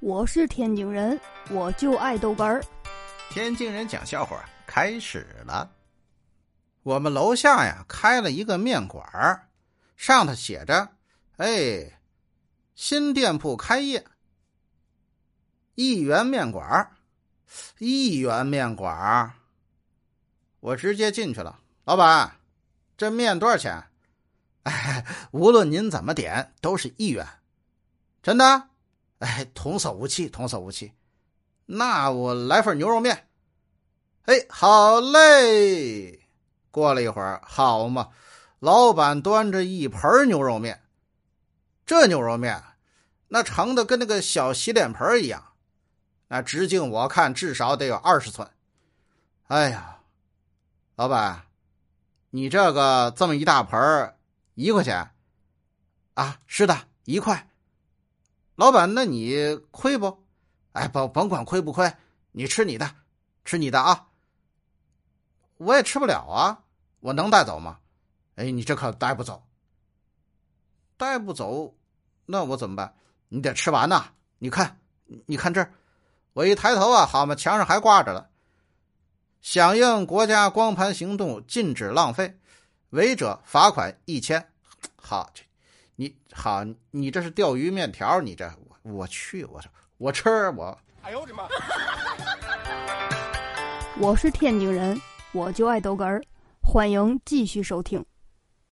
我是天津人，我就爱豆干儿。天津人讲笑话开始了。我们楼下呀开了一个面馆儿，上头写着：“哎，新店铺开业，一元面馆儿，一元面馆儿。”我直接进去了，老板，这面多少钱？哎，无论您怎么点，都是一元，真的。哎，童叟无欺，童叟无欺。那我来份牛肉面。哎，好嘞。过了一会儿，好嘛，老板端着一盆牛肉面。这牛肉面，那盛的跟那个小洗脸盆一样，那直径我看至少得有二十寸。哎呀，老板，你这个这么一大盆一块钱？啊，是的，一块。老板，那你亏不？哎，甭甭管亏不亏，你吃你的，吃你的啊！我也吃不了啊，我能带走吗？哎，你这可带不走，带不走，那我怎么办？你得吃完呐！你看，你看这，我一抬头啊，好嘛，墙上还挂着了：响应国家光盘行动，禁止浪费，违者罚款一千。好这。你好，你这是钓鱼面条？你这我我去，我我吃我。哎呦我的妈！我是天津人，我就爱豆根儿，欢迎继续收听。